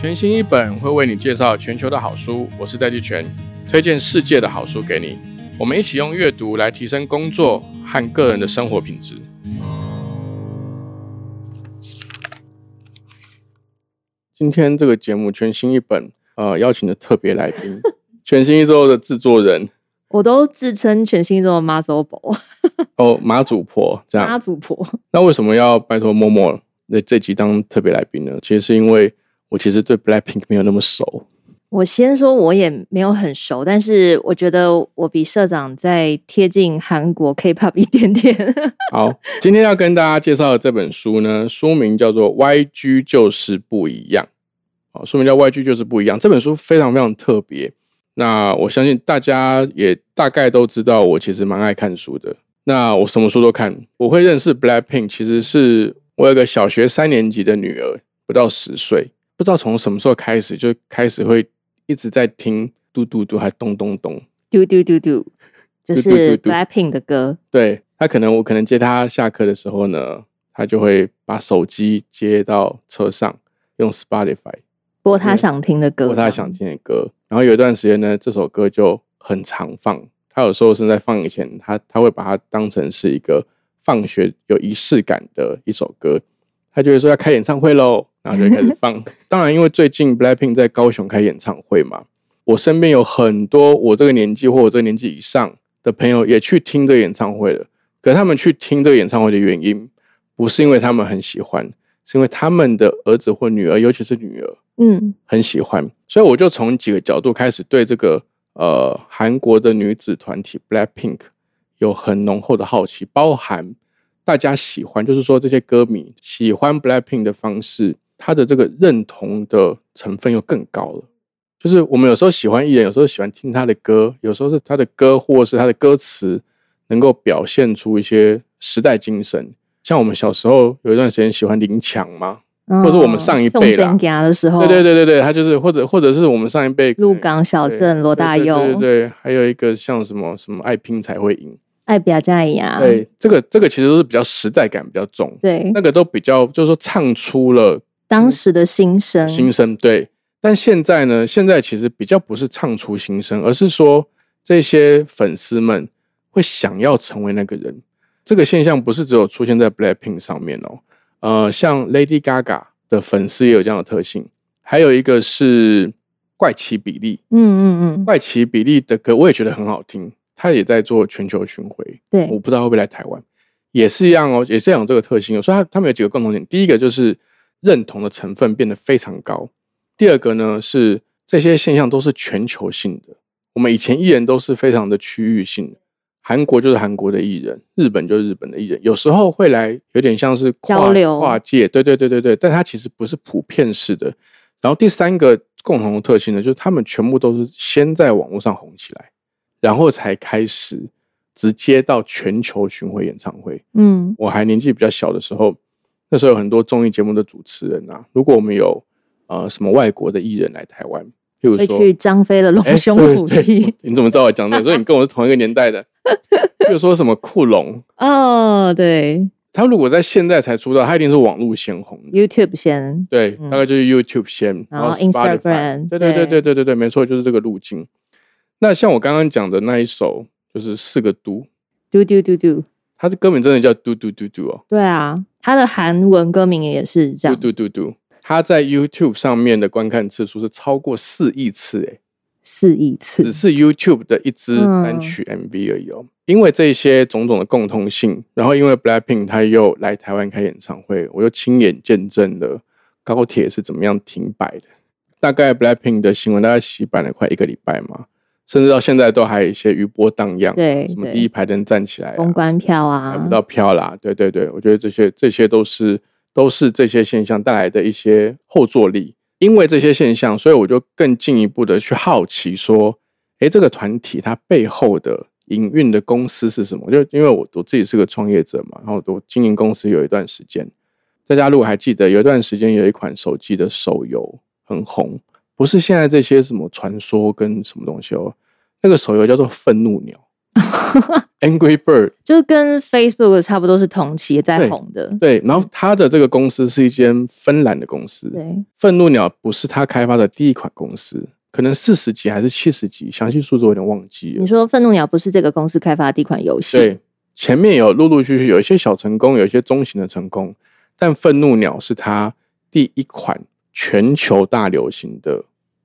全新一本会为你介绍全球的好书，我是戴季全，推荐世界的好书给你。我们一起用阅读来提升工作和个人的生活品质。今天这个节目全新一本，呃，邀请的特别来宾，全新一周的制作人，我都自称全新一周的妈祖婆，哦，妈祖婆这样。妈祖婆。那为什么要拜托默默那这集当特别来宾呢？其实是因为我其实对 Blackpink 没有那么熟。我先说，我也没有很熟，但是我觉得我比社长再贴近韩国 K-pop 一点点。好，今天要跟大家介绍的这本书呢，书名叫做《YG 就是不一样》。好，书名叫《YG 就是不一样》。这本书非常非常特别。那我相信大家也大概都知道，我其实蛮爱看书的。那我什么书都看。我会认识 Blackpink，其实是我有个小学三年级的女儿，不到十岁，不知道从什么时候开始就开始会。一直在听嘟嘟嘟，还咚咚咚，嘟嘟嘟嘟，就是 Blackpink 的歌。对他可能我可能接他下课的时候呢，他就会把手机接到车上，用 Spotify 播他想听的歌，播他想听的歌。然后有一段时间呢，这首歌就很常放。他有时候是在放以前，他他会把它当成是一个放学有仪式感的一首歌。他就会说要开演唱会喽。然后就开始放，当然，因为最近 Blackpink 在高雄开演唱会嘛，我身边有很多我这个年纪或我这个年纪以上的朋友也去听这个演唱会了。可他们去听这个演唱会的原因，不是因为他们很喜欢，是因为他们的儿子或女儿，尤其是女儿，嗯，很喜欢。所以我就从几个角度开始对这个呃韩国的女子团体 Blackpink 有很浓厚的好奇，包含大家喜欢，就是说这些歌迷喜欢 Blackpink 的方式。他的这个认同的成分又更高了，就是我们有时候喜欢艺人，有时候喜欢听他的歌，有时候是他的歌或是他的歌词能够表现出一些时代精神。像我们小时候有一段时间喜欢林强嘛，或者我们上一辈啦的时候，对对对对对，他就是或者或者是我们上一辈鹿港小镇罗大佑，对对，还有一个像什么什么爱拼才会赢，爱表加呀，对，这个这个其实都是比较时代感比较重，对，那个都比较就是说唱出了。当时的心声，心声对，但现在呢？现在其实比较不是唱出心声，而是说这些粉丝们会想要成为那个人。这个现象不是只有出现在 Blackpink 上面哦，呃，像 Lady Gaga 的粉丝也有这样的特性。还有一个是怪奇比利，嗯嗯嗯，怪奇比利的歌我也觉得很好听，他也在做全球巡回。对，我不知道会不会来台湾，也是一样哦，也是有这个特性。所以他他们有几个共同点，第一个就是。认同的成分变得非常高。第二个呢，是这些现象都是全球性的。我们以前艺人都是非常的区域性的，韩国就是韩国的艺人，日本就是日本的艺人，有时候会来有点像是交流跨界，对对对对对，但它其实不是普遍式的。然后第三个共同的特性呢，就是他们全部都是先在网络上红起来，然后才开始直接到全球巡回演唱会。嗯，我还年纪比较小的时候。那时候有很多综艺节目的主持人啊，如果我们有呃什么外国的艺人来台湾，譬如说去张飞的龙兄虎弟，你怎么知道我讲的？所以你跟我是同一个年代的。比如说什么库龙 哦，对，他如果在现在才出道，他一定是网络先红，YouTube 先，对，大概就是 YouTube 先，然后 Instagram，对对对对对对对，没错，就是这个路径。那像我刚刚讲的那一首，就是四个嘟嘟嘟嘟嘟，他的歌名真的叫嘟嘟嘟嘟哦，对啊。他的韩文歌名也是这样。嘟嘟嘟嘟，他在 YouTube 上面的观看次数是超过四亿次，哎，四亿次，只是 YouTube 的一支单曲 MV 而已哦。因为这些种种的共通性，然后因为 Blackpink 他又来台湾开演唱会，我又亲眼见证了高铁是怎么样停摆的。大概 Blackpink 的新闻大概洗版了快一个礼拜嘛。甚至到现在都还有一些余波荡漾，对，什么第一排的人站起来，公关票啊，买不到票啦，对对对，我觉得这些这些都是都是这些现象带来的一些后坐力。因为这些现象，所以我就更进一步的去好奇说，哎，这个团体它背后的营运的公司是什么？就因为我我自己是个创业者嘛，然后我经营公司有一段时间，大家如果还记得，有一段时间有一款手机的手游很红。不是现在这些什么传说跟什么东西哦，那个手游叫做愤怒鸟，Angry Bird，就是跟 Facebook 差不多是同期在对红的。对，然后他的这个公司是一间芬兰的公司，对，愤怒鸟不是他开发的第一款公司，可能四十集还是七十集，详细数字我有点忘记了你。说愤怒鸟不是这个公司开发的第一款游戏？对，前面有陆陆续续有一些小成功，有一些中型的成功，但愤怒鸟是他第一款全球大流行的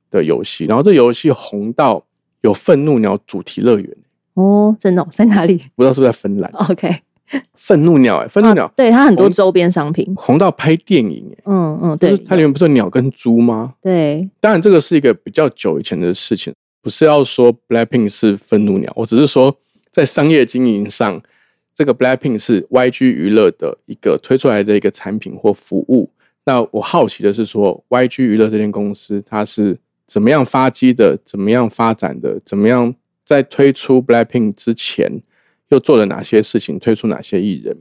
的游戏，然后这游戏红到有愤怒鸟主题乐园，哦，真的哦、在哪里不知道是不是在芬兰？？OK，愤怒鸟、欸，愤怒鸟、啊对它很多周边商品。红到拍电影、欸，嗯嗯，对，它里面不是有鸟跟猪吗？对，当然，这个是一个比较久以前的事情，不是要说 Blackpink 是愤怒鸟，我只是说在商业经营上，这个 Blackpink 是 YG 娱乐的一个推出来的一个产品或服务。那我好奇的是说，YG 娱乐这间公司它是怎么样发迹的，怎么样发展的，怎么样在推出 Blackpink 之前又做了哪些事情，推出哪些艺人，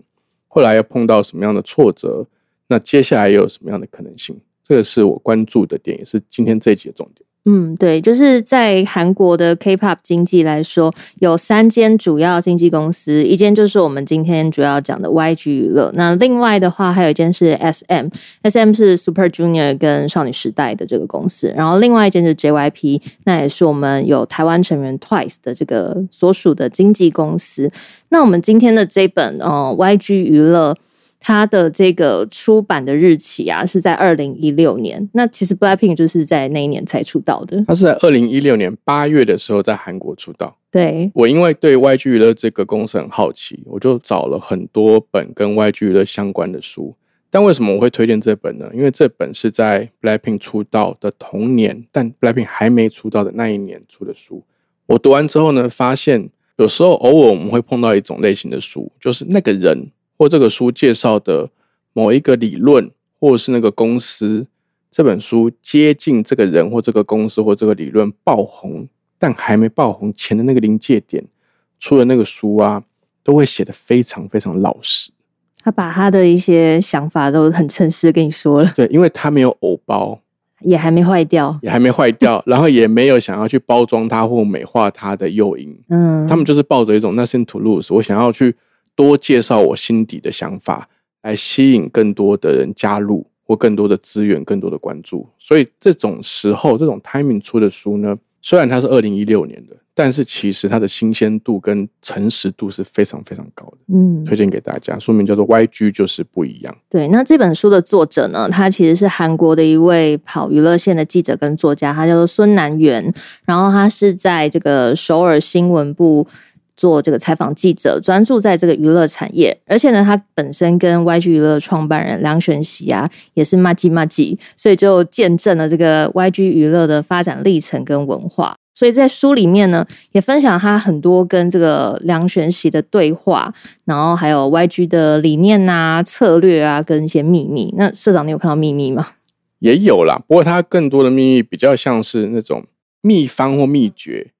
后来又碰到什么样的挫折，那接下来又有什么样的可能性？这个是我关注的点，也是今天这一集的重点。嗯，对，就是在韩国的 K-pop 经济来说，有三间主要经纪公司，一间就是我们今天主要讲的 YG 娱乐，那另外的话还有一间是 SM，SM 是 Super Junior 跟少女时代的这个公司，然后另外一间是 JYP，那也是我们有台湾成员 Twice 的这个所属的经纪公司。那我们今天的这本呃 YG 娱乐。它的这个出版的日期啊是在二零一六年，那其实 Blackpink 就是在那一年才出道的。他是在二零一六年八月的时候在韩国出道。对，我因为对 YG 娱乐这个公司很好奇，我就找了很多本跟 YG 娱乐相关的书。但为什么我会推荐这本呢？因为这本是在 Blackpink 出道的同年，但 Blackpink 还没出道的那一年出的书。我读完之后呢，发现有时候偶尔我们会碰到一种类型的书，就是那个人或这个书介绍的某一个理论，或者是那个公司，这本书接近这个人或这个公司或这个理论爆红，但还没爆红前的那个临界点，出的那个书啊，都会写的非常非常老实。他把他的一些想法都很诚实地跟你说了，对，因为他没有偶包，也还没坏掉。也还没坏掉，然后也没有想要去包装它或美化它的诱因。嗯，他们就是抱着一种 nothing to lose，我想要去多介绍我心底的想法，来吸引更多的人加入或更多的资源、更多的关注。所以这种时候，这种 timing 出的书呢，虽然它是二零一六年的，但是其实它的新鲜度跟诚实度是非常非常高的。嗯，推荐给大家，书名叫做《YG 就是不一样》。对。那这本书的作者呢，他其实是韩国的一位跑娱乐线的记者跟作家，他叫做孙南元。然后他是在这个首尔新闻部。做这个采访记者，专注在这个娱乐产业，而且呢，他本身跟 YG 娱乐创办人梁玄熙啊，也是骂鸡骂鸡，所以就见证了这个 YG 娱乐的发展历程跟文化。所以在书里面呢，也分享他很多跟这个梁玄熙的对话，然后还有 YG 的理念啊、策略啊，跟一些秘密。那社长，你有看到秘密吗？也有啦，不过他更多的秘密比较像是那种秘方或秘诀，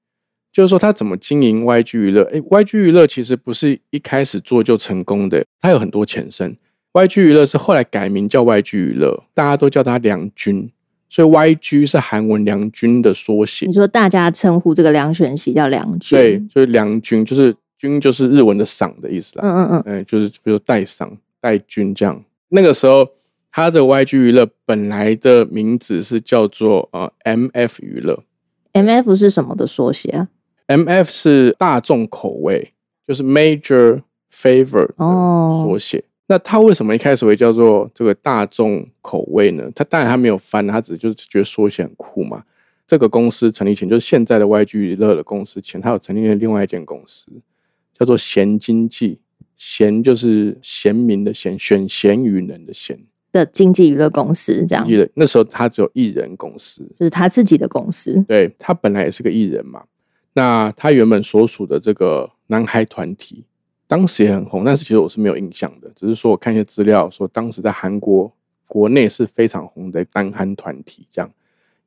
就是说他怎么经营 YG 娱乐。诶 y g 娱乐其实不是一开始做就成功的，它有很多前身。YG 娱乐是后来改名叫 YG 娱乐，大家都叫它梁军，所以 YG 是韩文梁军的缩写你。说大家称呼这个梁玄熙叫梁军，对，就是梁军，就是军就是日文的赏的意思啦。嗯嗯嗯，嗯，就是比如带赏、带军这样。那个时候，他的 YG 娱乐本来的名字是叫做呃 MF 娱乐 M F 是什么的缩写啊？，MF 是大众口味，就是 Major Favor 缩写。那他为什么一开始会叫做这个大众口味呢？他当然他没有翻，他只是就是觉得缩写很酷嘛。这个公司成立前，就是现在的 YG 娱乐的公司前，他有成立了另外一间公司，叫做贤经济。贤就是贤明的贤，选贤与能的贤。的经济娱乐公司这样艺，人那时候他只有艺人公司，就是他自己的公司。对他本来也是个艺人嘛。那他原本所属的这个男孩团体，当时也很红，但是其实我是没有印象的，只是说我看一些资料说，当时在韩国国内是非常红的单韩团体。这样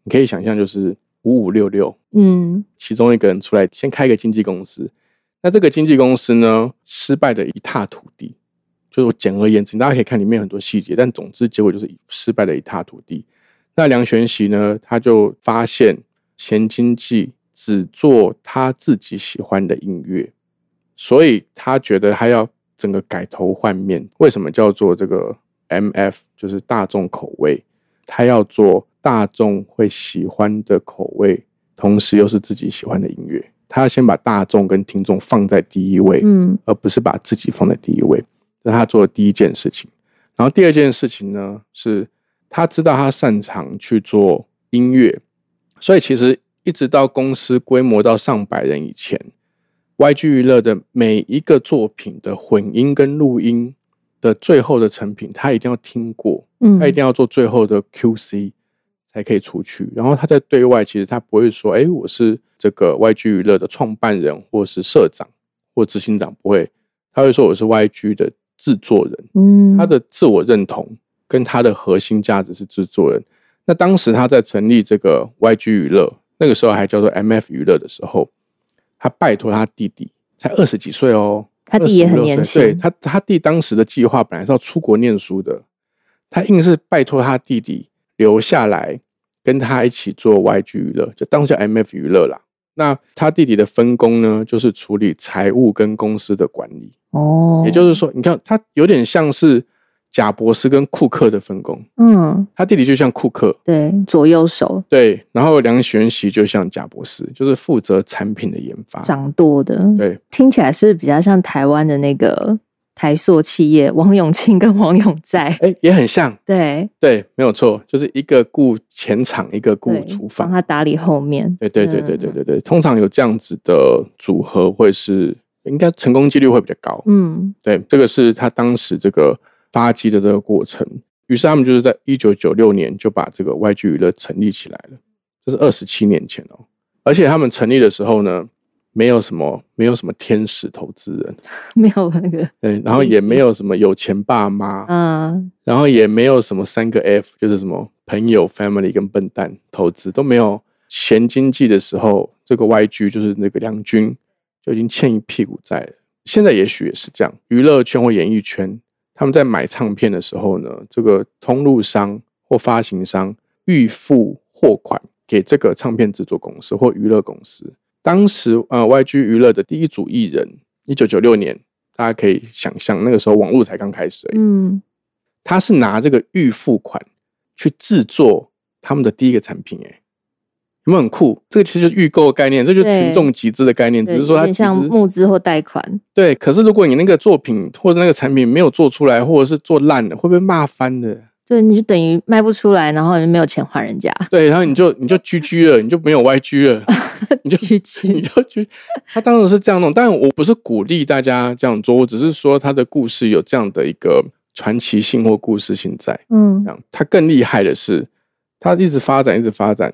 你可以想象，就是五五六六，嗯，其中一个人出来先开一个经纪公司，那这个经纪公司呢，失败的一塌涂地。就是我简而言之，大家可以看里面很多细节，但总之结果就是失败的一塌涂地。那梁玄熙呢，他就发现前经济只做他自己喜欢的音乐，所以他觉得他要整个改头换面。为什么叫做这个 MF？就是大众口味，他要做大众会喜欢的口味，同时又是自己喜欢的音乐。他要先把大众跟听众放在第一位，嗯而不是把自己放在第一位。这是他做的第一件事情。然后第二件事情呢，是他知道他擅长去做音乐，所以其实一直到公司规模到上百人以前，YG 娱乐的每一个作品的混音跟录音的最后的成品，他一定要听过，嗯他一定要做最后的 QC 才可以出去。然后他在对外，其实他不会说：“哎，我是这个 YG 娱乐的创办人，或是社长或执行长。”不会，他会说：“我是 YG 的制作人。”嗯，他的自我认同跟他的核心价值是制作人。那当时他在成立这个 YG 娱乐，那个时候还叫做 MF 娱乐的时候，他拜托他弟弟，才二十几岁哦，他弟也很年轻对，他他弟当时的计划本来是要出国念书的，他硬是拜托他弟弟留下来跟他一起做 YG 娱乐，就当下 MF 娱乐啦。那他弟弟的分工呢，就是处理财务跟公司的管理。哦，也就是说，你看他有点像是贾博士跟库克的分工，嗯，他弟弟就像库克，对，左右手。对，然后梁玄熙就像贾博士，就是负责产品的研发，掌舵的，对，听起来是比较像台湾的那个台塑企业王永庆跟王永在，哎，也很像，对。对，没有错，就是一个顾前场，一个顾厨房。帮房，他打理后面，对对对对对嗯对对，通常有这样子的组合会是应该成功几率会比较高，嗯。对，这个是他当时这个发迹的这个过程。于是他们就是在一九九六年就把这个 YG 娱乐成立起来了，这是二十七年前哦。而且他们成立的时候呢，没有什么没有什么天使投资人，没有那个，对，然后也没有什么有钱爸妈，嗯然后也没有什么三个 F，就是什么朋友、family 跟笨蛋投资都没有。前经济的时候，这个 YG 就是那个梁军就已经欠一屁股债了。现在也许也是这样，娱乐圈或演艺圈，他们在买唱片的时候呢，这个通路商或发行商预付货款给这个唱片制作公司或娱乐公司。当时呃，YG 娱乐的第一组艺人，一九九六年，大家可以想象，那个时候网络才刚开始而已。嗯他是拿这个预付款去制作他们的第一个产品、欸，有没有很酷？这个其实就是预购的概念，这就是群众集资的概念，只，是说有点像募资或贷款，对。可是如果你那个作品或者那个产品没有做出来，或者是做烂了，会被骂翻的。对，你就等于卖不出来，然后你没有钱还人家，对，然后你就你就居居了，你就没有 YG 了，你就去 你，就居，他当时是这样弄，但我不是鼓励大家这样做，我只是说他的故事有这样的一个传奇性或故事性在。嗯这样，他更厉害的是，他一直发展，一直发展。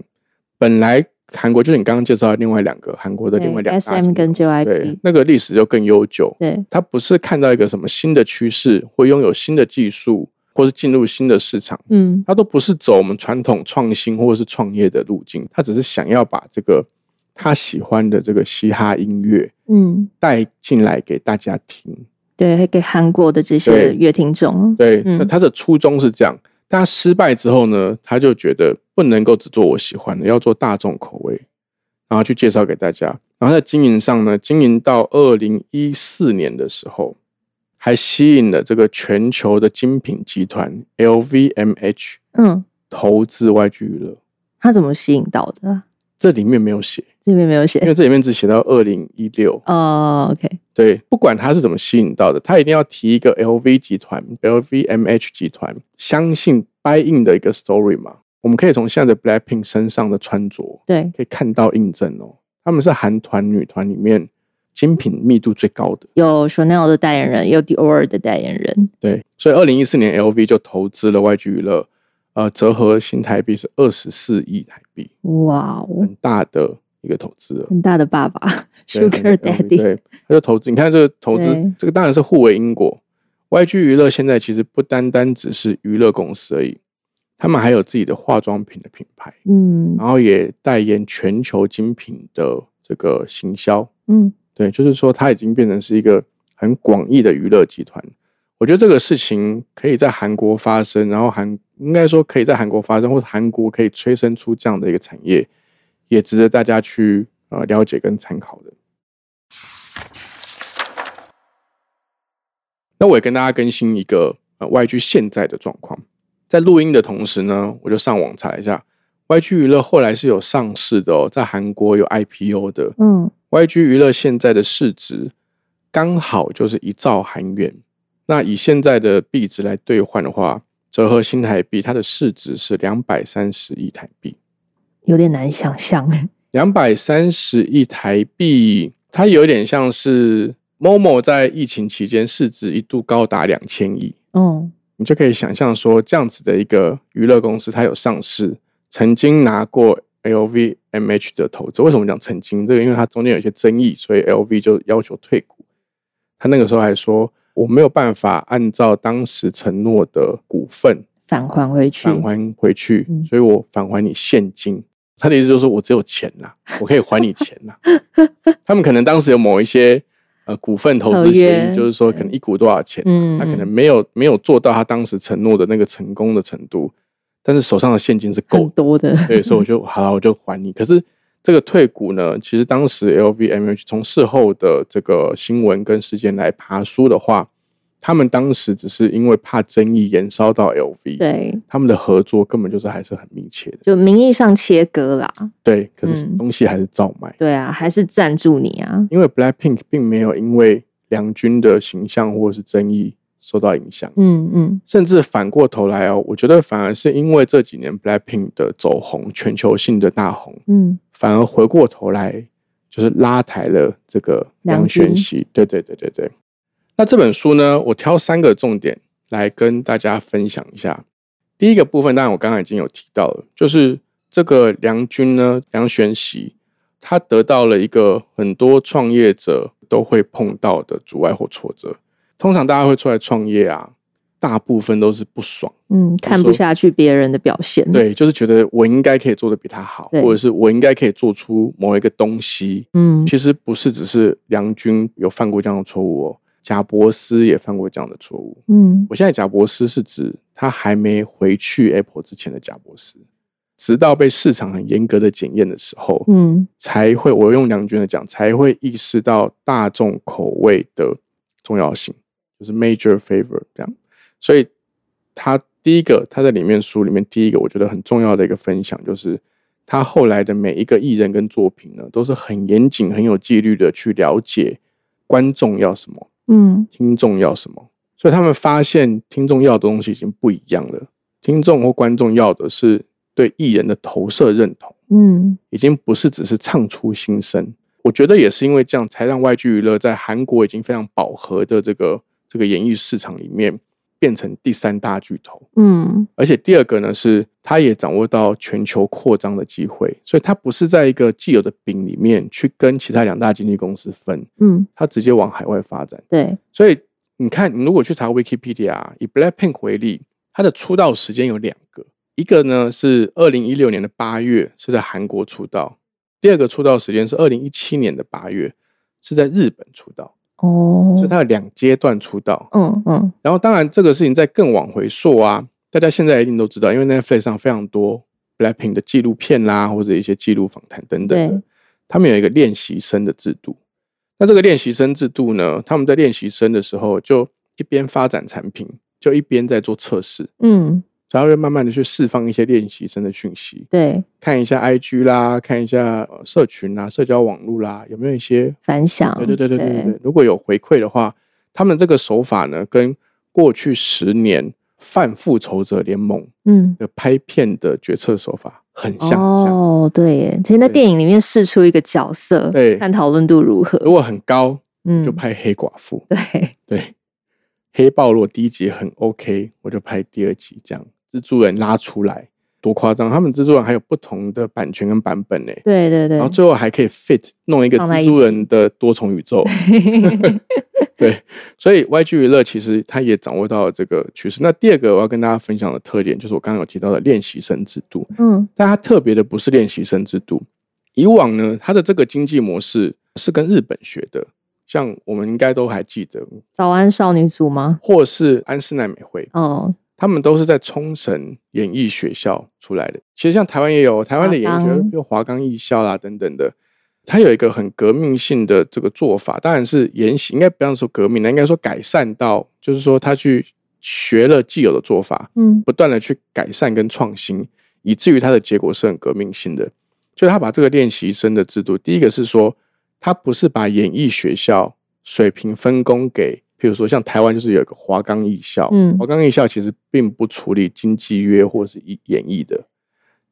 本来韩国就是你刚刚介绍的另外两个韩国的另外两个，SM 跟 JYP，那个历史就更悠久。对，他不是看到一个什么新的趋势，或拥有新的技术，或是进入新的市场，嗯。他都不是走我们传统创新或者是创业的路径，他只是想要把这个他喜欢的这个嘻哈音乐嗯，带进来给大家听。对，给韩国的这些乐听众，对，嗯。那他的初衷是这样。但他失败之后呢，他就觉得不能够只做我喜欢的，要做大众口味，然后去介绍给大家。然后在经营上呢，经营到二零一四年的时候，还吸引了这个全球的精品集团 LVMH 嗯，投资 YG 娱乐。他怎么吸引到的啊？这里面没有写，这里面没有写因为这里面只写到二零一六。哦，OK，对，不管他是怎么吸引到的，他一定要提一个 LV 集团、LVMH 集团相信 buy in 的一个 story 嘛。我们可以从现在的 Blackpink 身上的穿着对，可以看到印证哦，他们是韩团女团里面精品密度最高的。有 Chanel 的代言人，有 Dior 的代言人，对，所以二零一四年 LV 就投资了 YG 娱乐，呃，折合新台币是二十四亿台币，哇哦，很大的一个投资了。很大的爸爸对，Sugar Daddy，对，他就投资。你看这个投资对，这个当然是互为因果。YG 娱乐现在其实不单单只是娱乐公司而已，他们还有自己的化妆品的品牌，嗯然后也代言全球精品的这个行销。嗯，对，就是说它已经变成是一个很广义的娱乐集团。我觉得这个事情可以在韩国发生，然后韩应该说可以在韩国发生，或者韩国可以催生出这样的一个产业，也值得大家去呃了解跟参考的。那我也跟大家更新一个呃 YG 现在的状况，在录音的同时呢，我就上网查一下，YG 娱乐后来是有上市的哦，在韩国有 IPO 的。嗯 YG 娱乐现在的市值刚好就是一兆韩元，那以现在的币值来兑换的话，折合新台币，它的市值是两百三十亿台币。有点难想象。两百三十亿台币，它有点像是 Momo 在疫情期间市值一度高达两千亿，嗯你就可以想象说，这样子的一个娱乐公司，它有上市，曾经拿过 LVMH 的投资。为什么讲曾经？这个因为它中间有一些争议，所以 LV 就要求退股。他那个时候还说，我没有办法按照当时承诺的股份返还回去。返还回去，嗯所以我返还你现金。他的意思就是说我只有钱啦，我可以还你钱啦。他们可能当时有某一些呃股份投资协议，就是说可能一股多少钱，嗯，他可能没有没有做到他当时承诺的那个成功的程度，但是手上的现金是够多的。对，所以我就 好了，我就还你。可是这个退股呢，其实当时 LVMH 从事后的这个新闻跟事件来爬书的话，他们当时只是因为怕争议延烧到 LV，对，他们的合作根本就是还是很密切的，就名义上切割啦。对，可是嗯东西还是照卖。对啊，还是赞助你啊。因为 Blackpink 并没有因为梁军的形象或者是争议受到影响，嗯嗯甚至反过头来哦，我觉得反而是因为这几年 Blackpink 的走红，全球性的大红，嗯反而回过头来就是拉抬了这个梁玄熙。对对对对对。那这本书呢，我挑三个重点来跟大家分享一下。第一个部分，当然我刚刚已经有提到了，就是这个梁军呢，梁玄熙，他得到了一个很多创业者都会碰到的阻碍或挫折。通常大家会出来创业啊，大部分都是不爽。嗯，看不下去别人的表现。，对，就是觉得我应该可以做的比他好，或者是我应该可以做出某一个东西。嗯其实不是只是梁军有犯过这样的错误哦，贾伯斯也犯过这样的错误。嗯我现在贾伯斯是指他还没回去 Apple 之前的贾伯斯，直到被市场很严格的检验的时候，嗯才会我用梁军的讲，才会意识到大众口味的重要性，就是 major favor 这样。所以他第一个，他在里面书里面第一个我觉得很重要的一个分享，就是他后来的每一个艺人跟作品呢，都是很严谨、很有纪律的去了解观众要什么，嗯听众要什么。所以他们发现听众要的东西已经不一样了，听众或观众要的是对艺人的投射认同。嗯已经不是只是唱出心声。我觉得也是因为这样，才让外剧娱乐在韩国已经非常饱和的这个这个演艺市场里面，变成第三大巨头。嗯而且第二个呢，是它也掌握到全球扩张的机会，所以它不是在一个既有的饼里面去跟其他两大经纪公司分，嗯，它直接往海外发展。对，所以你看，你如果去查 Wikipedia，以 Blackpink 为例，它的出道时间有两个，一个呢是二零一六年的八月是在韩国出道，第二个出道时间是二零一七年的八月是在日本出道，哦。所以，他有两阶段出道。嗯嗯。然后当然这个事情在更往回溯啊，大家现在一定都知道，因为 Netflix 上非常多 Blackpink 的纪录片啦，或者一些纪录访谈等等他们有一个练习生的制度。那这个练习生制度呢，他们在练习生的时候，就一边发展产品，就一边在做测试，嗯，然后会慢慢的去释放一些练习生的讯息，对，看一下 IG 啦，看一下呃社群啦、社交网络啦，有没有一些反响，对对对对对对。对，如果有回馈的话，他们这个手法呢，跟过去十年反复仇者联盟嗯。的拍片的决策手法很像。哦，对耶，其实在电影里面试出一个角色，对。看讨论度如何。如果很高，嗯，就拍黑寡妇。对，对，黑豹如果第一集很 OK，我就拍第二集，这样蜘蛛人拉出来多夸张！他们蜘蛛人还有不同的版权跟版本呢，对对对然后，最后还可以 fit 弄一个蜘蛛人的多重宇宙。对，所以 YG 娱乐其实它也掌握到了这个趋势。那第二个我要跟大家分享的特点，就是我刚刚有提到的练习生制度。嗯但它特别的不是练习生制度，以往呢，它的这个经济模式是跟日本学的，像我们应该都还记得，早安少女组吗？或是安室奈美惠，哦，他们都是在冲绳演艺学校出来的。其实像台湾也有，台湾的演艺学华冈校，比如华冈艺校啦等等的。他有一个很革命性的这个做法，当然是沿袭，应该不要说革命了，应该说改善到，就是说他去学了既有的做法，嗯不断的去改善跟创新，以至于他的结果是很革命性的。就他把这个练习生的制度，第一个是说，他不是把演艺学校水平分工给，譬如说像台湾就是有一个华冈艺校，嗯华冈艺校其实并不处理经纪约或是演演艺的，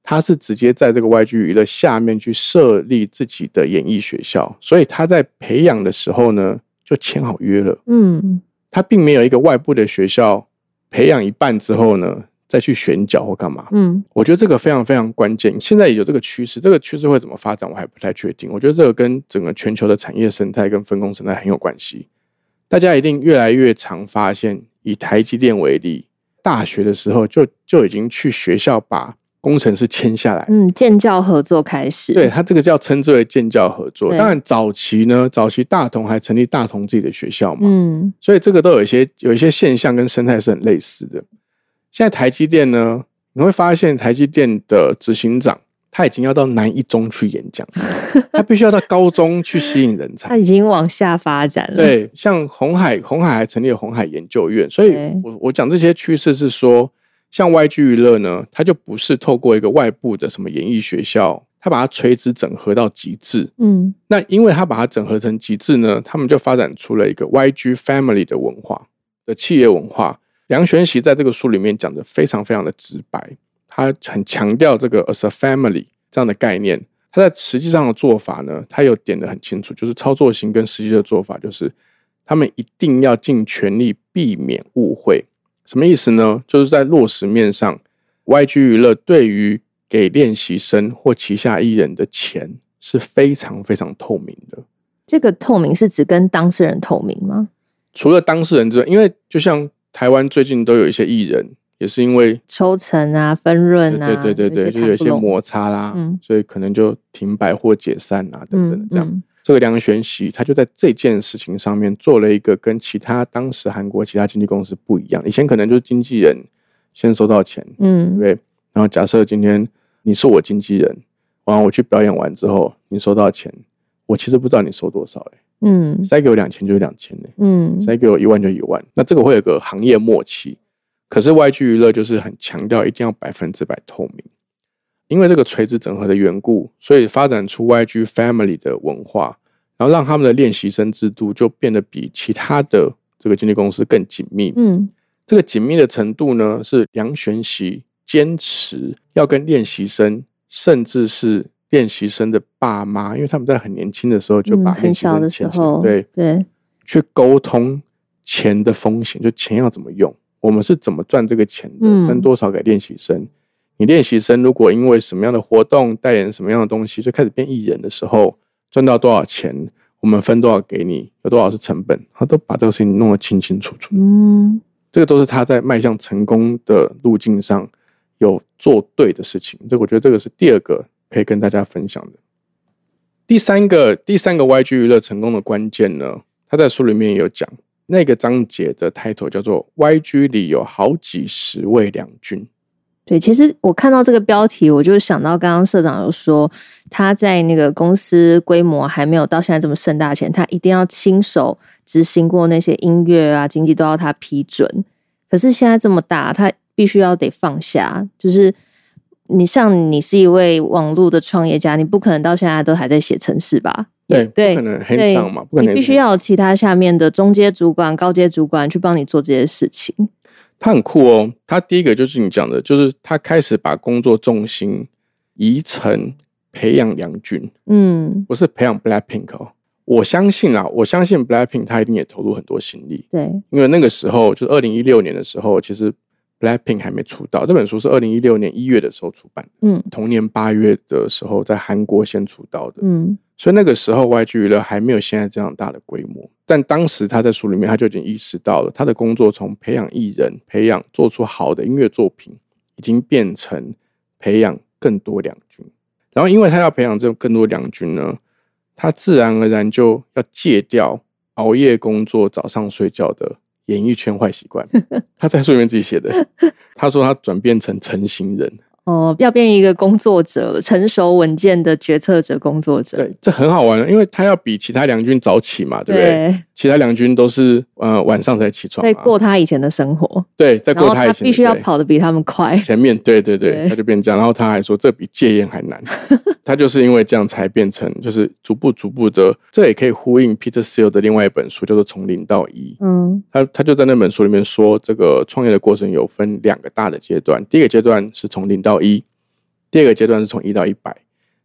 他是直接在这个 YG 娱乐下面去设立自己的演艺学校，所以他在培养的时候呢，就签好约了。嗯他并没有一个外部的学校培养一半之后呢，再去选角或干嘛。嗯我觉得这个非常非常关键。现在有这个趋势，这个趋势会怎么发展，我还不太确定。我觉得这个跟整个全球的产业生态跟分工生态很有关系。大家一定越来越常发现，以台积电为例，大学的时候就就已经去学校把工程师签下来。嗯，建教合作开始，对，他这个叫称之为建教合作。对当然，早期呢，早期大同还成立大同自己的学校嘛，嗯所以这个都有一些有一些现象跟生态是很类似的。现在台积电呢，你会发现台积电的执行长他已经要到南一中去演讲，他必须要到高中去吸引人才。他。已经往下发展了，，对，像红海，红海还成立了红海研究院，所以我我讲这些趋势是说，像 YG 娱乐呢，它就不是透过一个外部的什么演艺学校，它把它垂直整合到极致，嗯。那因为它把它整合成极致呢，他们就发展出了一个 YG Family 的文化的企业文化。梁玄熙在这个书里面讲的非常非常的直白，他很强调这个 as a family 这样的概念。他在实际上的做法呢，他有点的很清楚，就是操作型跟实际的做法，就是他们一定要尽全力避免误会。什么意思呢？就是在落实面上，YG 娱乐对于给练习生或旗下艺人的钱是非常非常透明的。这个透明是指跟当事人透明吗？除了当事人之外，因为就像台湾最近都有一些艺人，也是因为抽成啊、分润啊，对对对对，就有一些摩擦啦，嗯所以可能就停摆或解散啊等等的这样。嗯这个梁玄熙他就在这件事情上面做了一个跟其他当时韩国其他经纪公司不一样。以前可能就是经纪人先收到钱，嗯对？然后假设今天你是我经纪人，然后我去表演完之后，你收到钱，我其实不知道你收多少、欸，嗯塞给我两千就是两千呢，嗯塞给我一万就一万。那这个会有个行业默契。可是 YG 娱乐就是很强调一定要百分之百透明，因为这个垂直整合的缘故，所以发展出 YG Family 的文化，然后让他们的练习生制度就变得比其他的这个经纪公司更紧密。嗯。这个紧密的程度呢，是梁玄熙坚持要跟练习生，甚至是练习生的爸妈，因为他们在很年轻的时候就把嗯，很小的时候，对，对，去沟通钱的风险，就钱要怎么用，我们是怎么赚这个钱的，嗯分多少给练习生。你练习生如果因为什么样的活动代言什么样的东西，就开始变艺人的时候，赚到多少钱，我们分多少给你，有多少是成本，他都把这个事情弄得清清楚楚。嗯这个都是他在迈向成功的路径上有做对的事情。这我觉得这个是第二个可以跟大家分享的。第三个，第三个 YG 娱乐成功的关键呢，他在书里面也有讲，那个章节的 title 叫做 “YG 里有好几十位两军对，其实我看到这个标题，我就想到刚刚社长有说，他在那个公司规模还没有到现在这么盛大前，他一定要亲手执行过那些音乐啊、经济都要他批准。可是现在这么大，他必须要得放下，就是你像你是一位网络的创业家，你不可能到现在都还在写程式吧？”，对，对不可能很对上嘛，不可能。你必须要有其他下面的中阶主管、高阶主管去帮你做这些事情。他很酷哦。他第一个就是你讲的，就是他开始把工作重心移成培养梁军，嗯，不是培养 Blackpink 哦。我相信啊，我相信 Blackpink 他一定也投入很多心力，对，因为那个时候就是二零一六年的时候，其实 Blackpink 还没出道。这本书是二零一六年一月的时候出版，嗯同年八月的时候在韩国先出道的。嗯所以那个时候 YG 娱乐还没有现在这样大的规模，但当时他在书里面他就已经意识到了，他的工作从培养艺人、培养做出好的音乐作品，已经变成培养更多两军。然后因为他要培养这种更多两军呢，他自然而然就要戒掉熬夜工作、早上睡觉的演艺圈坏习惯。他在书里面自己写的，他说他转变成成型人。哦，要变一个工作者，成熟稳健的决策者、工作者。对，这很好玩，因为他要比其他两军早起嘛，对不对？对，其他两军都是呃晚上才起床嘛，在过他以前的生活，对，在过他以前必须要跑得比他们快。前面，对对对，对他就变这样，然后他还说这比戒烟还难，他就是因为这样才变成，就是逐步逐步的，这也可以呼应 Peter Thiel 的另外一本书，叫做《从零到一》。嗯他他就在那本书里面说，这个创业的过程有分两个大的阶段，第一个阶段是从零到一，第二个阶段是从一到一百。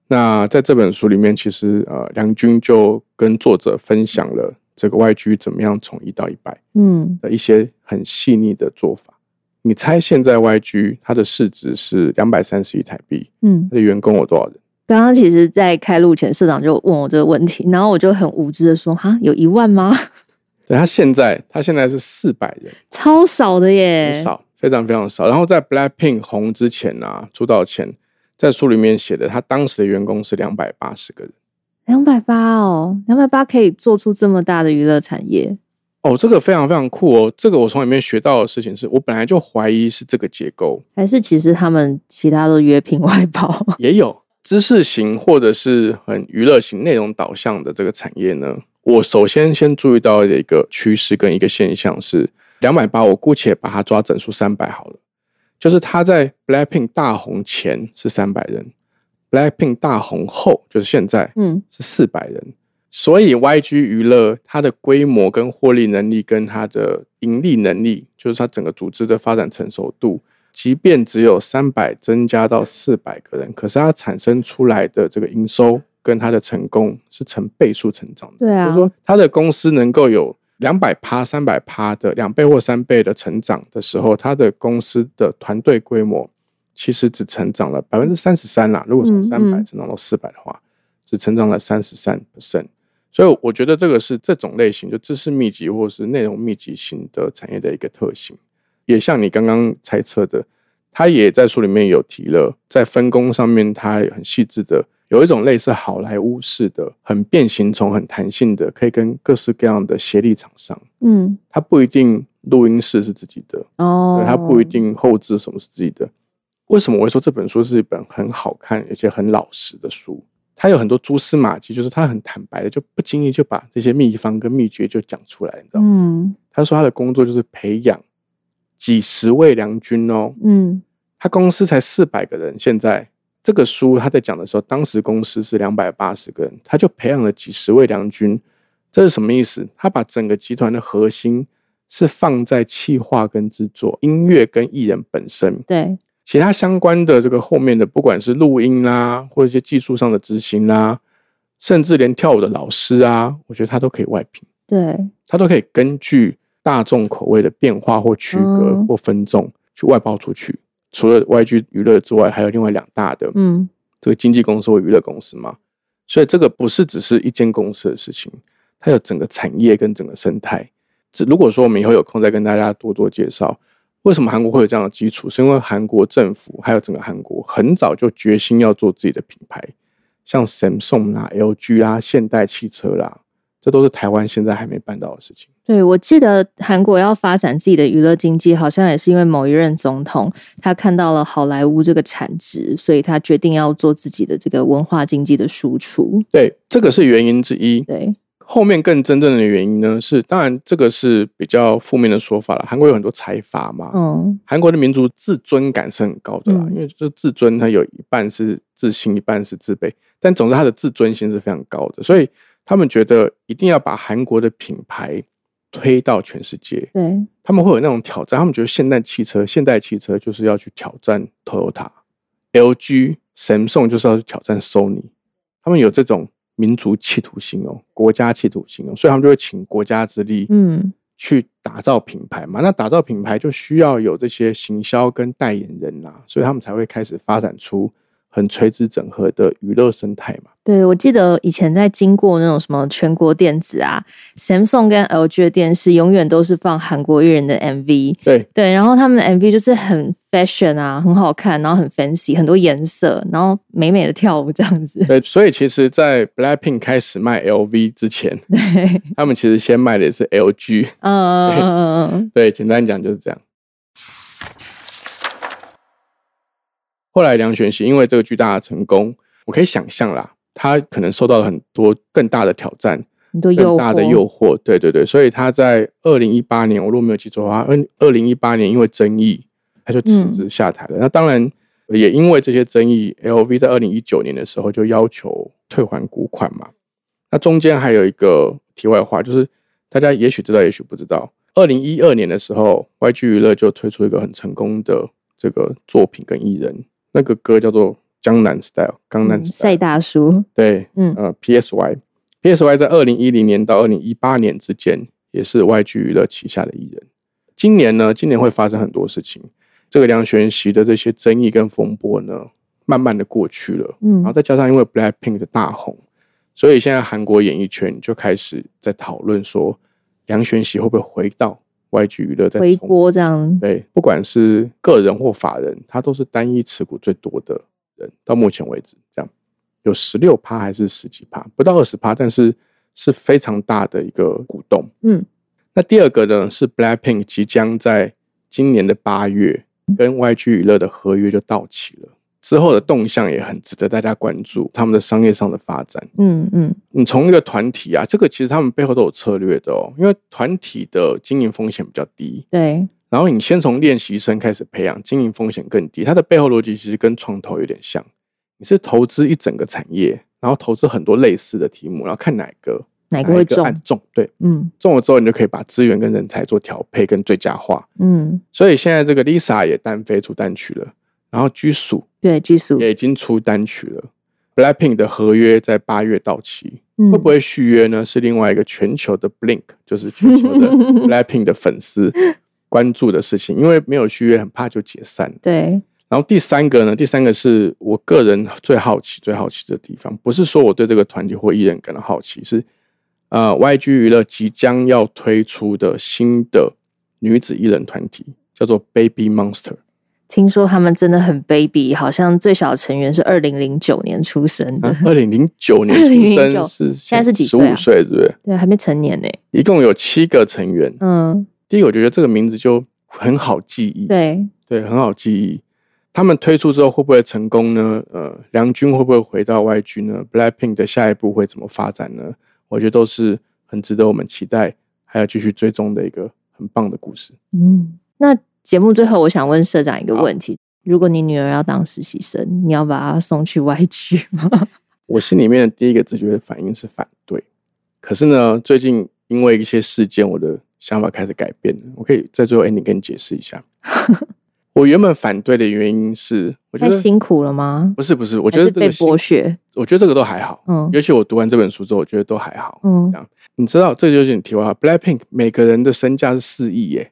那在这本书里面，其实呃，梁军就跟作者分享了这个 YG 怎么样从一到一百嗯，的一些很细腻的做法。你猜现在 YG 它的市值是两百三十亿台币，嗯，它的员工有多少人？刚刚其实，在开录前，社长就问我这个问题，然后我就很无知的说：“哈，有一万吗？对，他现在他现在是四百人，超少的耶，很少，非常非常少。然后在 Blackpink 红之前啊，出道前，在书里面写的，他当时的员工是两百八十个人。两百八哦，两百八可以做出这么大的娱乐产业。哦，这个非常非常酷哦！这个我从里面学到的事情是，我本来就怀疑是这个结构，还是其实他们其他都约聘外包？也有知识型或者是很娱乐型、内容导向的这个产业呢。我首先先注意到的一个趋势跟一个现象是，两百八，我姑且把它抓整数三百好了。就是他在 Blackpink 大红前是三百人，Blackpink 大红后就是现在嗯是四百人，所以 YG 娱乐它的规模跟获利能力跟它的盈利能力，就是它整个组织的发展成熟度，即便只有三百增加到四百个人，可是它产生出来的这个营收跟它的成功是成倍数成长的。对啊就是说它的公司能够有两百趴、三百趴的两倍或三倍的成长的时候，它的公司的团队规模其实只成长了百分之三十三啦。如果从嗯三百嗯成长到四百的话，只成长了三十三 percent。所以我觉得这个是这种类型就知识密集或是内容密集型的产业的一个特性。也像你刚刚猜测的，他也在书里面有提了，在分工上面，他也很细致的有一种类似好莱坞式的、很变形虫、很弹性的，可以跟各式各样的协力厂商。嗯它不一定录音室是自己的，哦对，它不一定后置什么是自己的。为什么我会说这本书是一本很好看而且很老实的书？它有很多蛛丝马迹，就是他很坦白的，就不经意就把这些秘方跟秘诀就讲出来，你知道吗？嗯他说他的工作就是培养几十位良军哦，嗯他公司才四百个人，现在这个书他在讲的时候，当时公司是两百八十个人，他就培养了几十位良军，这是什么意思？他把整个集团的核心是放在企划跟制作、音乐跟艺人本身，对其他相关的这个后面的，不管是录音啦，或者一些技术上的执行啦，甚至连跳舞的老师啊，我觉得他都可以外聘。对他都可以根据大众口味的变化或区隔嗯或分众去外包出去。除了 YG 娱乐之外，还有另外两大的嗯这个经纪公司或娱乐公司嘛。所以这个不是只是一间公司的事情，它有整个产业跟整个生态。这如果说我们以后有空再跟大家多多介绍，为什么韩国会有这样的基础，是因为韩国政府还有整个韩国很早就决心要做自己的品牌，像 Samsung 啦、LG 啦、现代汽车啦，这都是台湾现在还没办到的事情。对，我记得韩国要发展自己的娱乐经济，好像也是因为某一任总统他看到了好莱坞这个产值，所以他决定要做自己的这个文化经济的输出。对，这个是原因之一。对，后面更真正的原因呢，是当然这个是比较负面的说法了。韩国有很多财阀嘛，嗯韩国的民族自尊感是很高的啦，嗯因为这自尊它有一半是自信，一半是自卑，但总之他的自尊心是非常高的，所以他们觉得一定要把韩国的品牌推到全世界。对，他们会有那种挑战，他们觉得现代汽车，现代汽车就是要去挑战 Toyota、LG、Samsung，就是要去挑战 Sony。他们有这种民族企图心哦，国家企图心哦，所以他们就会请国家之力，嗯去打造品牌嘛。那打造品牌就需要有这些行销跟代言人啦、所以他们才会开始发展出很垂直整合的娱乐生态嘛。对，我记得以前在经过那种什么全国电子啊，Samsung 跟 LG 的电视，永远都是放韩国艺人的 MV。对，对，然后他们的 MV 就是很 fashion 啊，很好看，然后很 fancy，很多颜色，然后美美的跳舞这样子。对，所以其实，在 Blackpink 开始卖 LV 之前，对，他们其实先卖的也是 LG。嗯嗯嗯嗯对，简单讲就是这样。后来梁玄熙因为这个巨大的成功，我可以想象啦，他可能受到了很多更大的挑战，很多诱更大的，诱惑。对对对，所以他在二零一八年，我如果没有记错的话，二二零一八年因为争议，他就辞职下台了。那当然也因为这些争议，LV 在二零一九年的时候就要求退还股款嘛。那中间还有一个题外话，就是大家也许知道，也许不知道。二零一二年的时候，YG 娱乐就推出一个很成功的这个作品跟艺人，那个歌叫做《江南 Style》，江南嗯 Style。赛大叔，对，嗯呃，PSY。PSY 在二零一零年到二零一八年之间，也是 YG 娱乐旗下的艺人。今年呢，今年会发生很多事情。这个梁玄熙的这些争议跟风波呢，慢慢的过去了。嗯然后再加上因为 Blackpink 的大红，所以现在韩国演艺圈就开始在讨论说，梁玄熙会不会回到 YG 娱乐在回重锅这样，对，不管是个人或法人，他都是单一持股最多的人，到目前为止，这样有十六趴还是十几趴，不到二十趴，但是是非常大的一个股东。嗯，那第二个呢是 Blackpink 即将在今年的八月跟 YG 娱乐的合约就到期了，之后的动向也很值得大家关注，他们的商业上的发展。嗯嗯，你从一个团体啊，这个其实他们背后都有策略的哦，因为团体的经营风险比较低，对，然后你先从练习生开始培养，经营风险更低。它的背后逻辑其实跟创投有点像，你是投资一整个产业，然后投资很多类似的题目，然后看哪个哪个会中？案中，对，嗯中了之后你就可以把资源跟人才做调配跟最佳化。嗯，所以现在这个 Lisa 也单飞出单曲了，然后居属对，拘束，也已经出单曲了。Blackpink 的合约在八月到期，嗯会不会续约呢？是另外一个全球的 Blink，就是全球的 Blackpink 的粉丝关注的事情，因为没有续约，很怕就解散。对，然后第三个呢，第三个是我个人最好奇、最好奇的地方，不是说我对这个团体或艺人感到好奇，是呃，YG 娱乐即将要推出的新的女子艺人团体，叫做 Baby Monster。听说他们真的很 baby，好像最小的成员是二零零九年出生的，二零零九年出2009生，是现在是几岁十五岁啊岁，对不对？对，还没成年呢。一共有七个成员。嗯，第一个，我觉得这个名字就很好记忆，对，对，很好记忆。他们推出之后会不会成功呢？呃，梁军会不会回到 YG 呢？Blackpink 的下一步会怎么发展呢？我觉得都是很值得我们期待，还要继续追踪的一个很棒的故事。嗯。那节目最后，我想问社长一个好问题：如果你女儿要当实习生，你要把她送去 YG 吗？我心里面的第一个直觉反应是反对，可是呢，最近因为一些事件，我的想法开始改变了。我可以在最后 ending 跟你解释一下。我原本反对的原因是，我觉得太辛苦了吗？不是不是，我觉得这个辛剥削。我觉得这个都还好。嗯尤其我读完这本书之后，我觉得都还好。嗯这，样你知道，这就是你题外话。Blackpink 每个人的身价是四亿耶，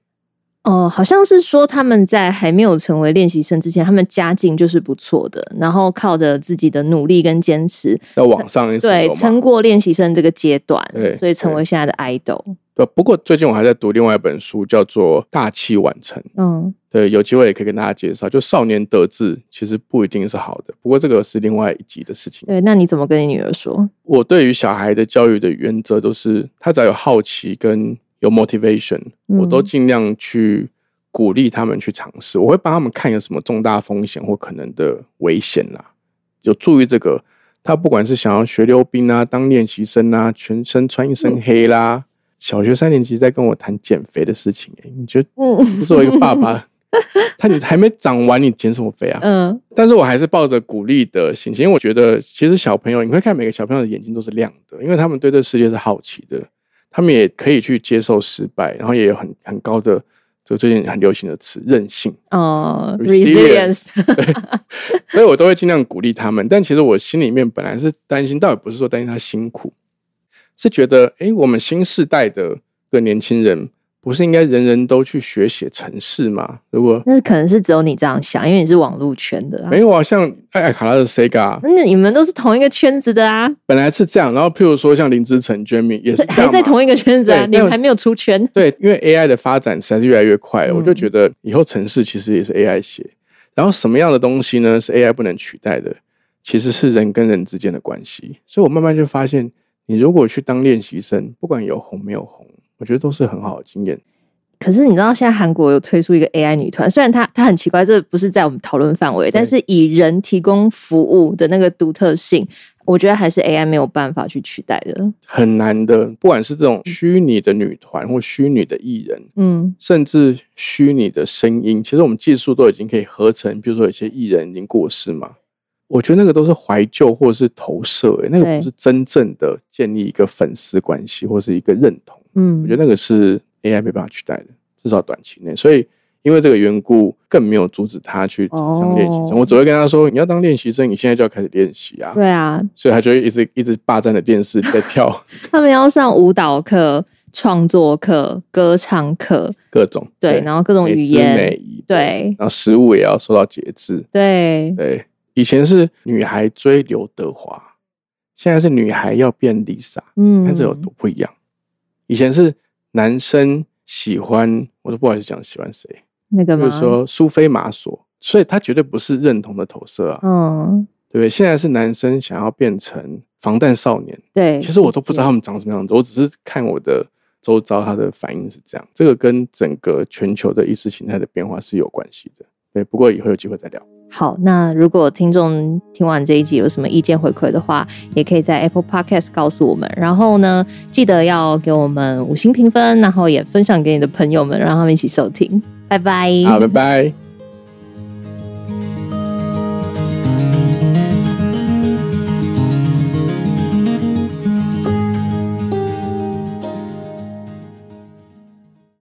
哦，好像是说他们在还没有成为练习生之前，他们家境就是不错的，然后靠着自己的努力跟坚持，在往上一对，撑过练习生这个阶段对，所以成为现在的 idol。对，不过最近我还在读另外一本书，叫做《大器晚成》。嗯对，有机会也可以跟大家介绍。就少年得志，其实不一定是好的。不过这个是另外一集的事情。对，那你怎么跟你女儿说？我对于小孩的教育的原则都是，他只要有好奇跟有 motivation，、嗯我都尽量去鼓励他们去尝试。我会帮他们看有什么重大风险或可能的危险啦，有注意这个。他不管是想要学溜冰啊，当练习生啊，全身穿一身黑啦，小学三年级在跟我谈减肥的事情、欸，你觉得嗯作为一个爸爸，他你还没长完，你减什么肥啊？嗯但是我还是抱着鼓励的心情，因为我觉得其实小朋友，你会看每个小朋友的眼睛都是亮的，因为他们对这世界是好奇的，他们也可以去接受失败，然后也有很很高的这个最近很流行的词韧性，哦 Resilience，resilience，所以我都会尽量鼓励他们。但其实我心里面本来是担心，倒也不是说担心他辛苦，是觉得诶，我们新时代的个年轻人。不是应该人人都去学写程式吗？如果那可能是只有你这样想，因为你是网络圈的、啊。没有啊，像艾艾卡拉的 Sega，那你们都是同一个圈子的啊，本来是这样，然后譬如说像林志成、Jamie 也是 还在同一个圈子啊，你还没有出圈。对，因为 AI 的发展实在是越来越快了，嗯我就觉得以后城市其实也是 AI 写。然后什么样的东西呢是 AI 不能取代的？其实是人跟人之间的关系。所以我慢慢就发现，你如果去当练习生，不管有红没有红，我觉得都是很好的经验。可是你知道现在韩国有推出一个 AI 女团，虽然它它很奇怪，这不是在我们讨论范围，但是以人提供服务的那个独特性，我觉得还是 AI 没有办法去取代的。很难的，不管是这种虚拟的女团或虚拟的艺人，嗯甚至虚拟的声音，其实我们技术都已经可以合成，比如说有些艺人已经过世嘛，我觉得那个都是怀旧或者是投射、欸，那个不是真正的建立一个粉丝关系或是一个认同。嗯，我觉得那个是 AI 没办法取代的，至少短期内。所以因为这个缘故，更没有阻止他去当练习生。哦我只会跟他说：“你要当练习生，你现在就要开始练习啊。对啊，”所以他就会一直一直霸占着电视在跳 他们要上舞蹈课、创作课、歌唱课，各种对，然后各种语言，美仪，对然后食物也要受到节制。对，对，以前是女孩追刘德华，现在是女孩要变 Lisa，嗯，看这有多不一样。以前是男生喜欢，我都不好意思讲喜欢谁，比那个吗？如说苏菲玛索，所以他绝对不是认同的投射啊，嗯，对不对？现在是男生想要变成防弹少年，对，其实我都不知道他们长什么样子，我只是看我的周遭他的反应是这样，这个跟整个全球的意识形态的变化是有关系的。对，不过以后有机会再聊。好，那如果听众听完这一集有什么意见回馈的话，也可以在 Apple Podcast 告诉我们。然后呢，记得要给我们五星评分，然后也分享给你的朋友们，让他们一起收听。拜拜。好，拜拜。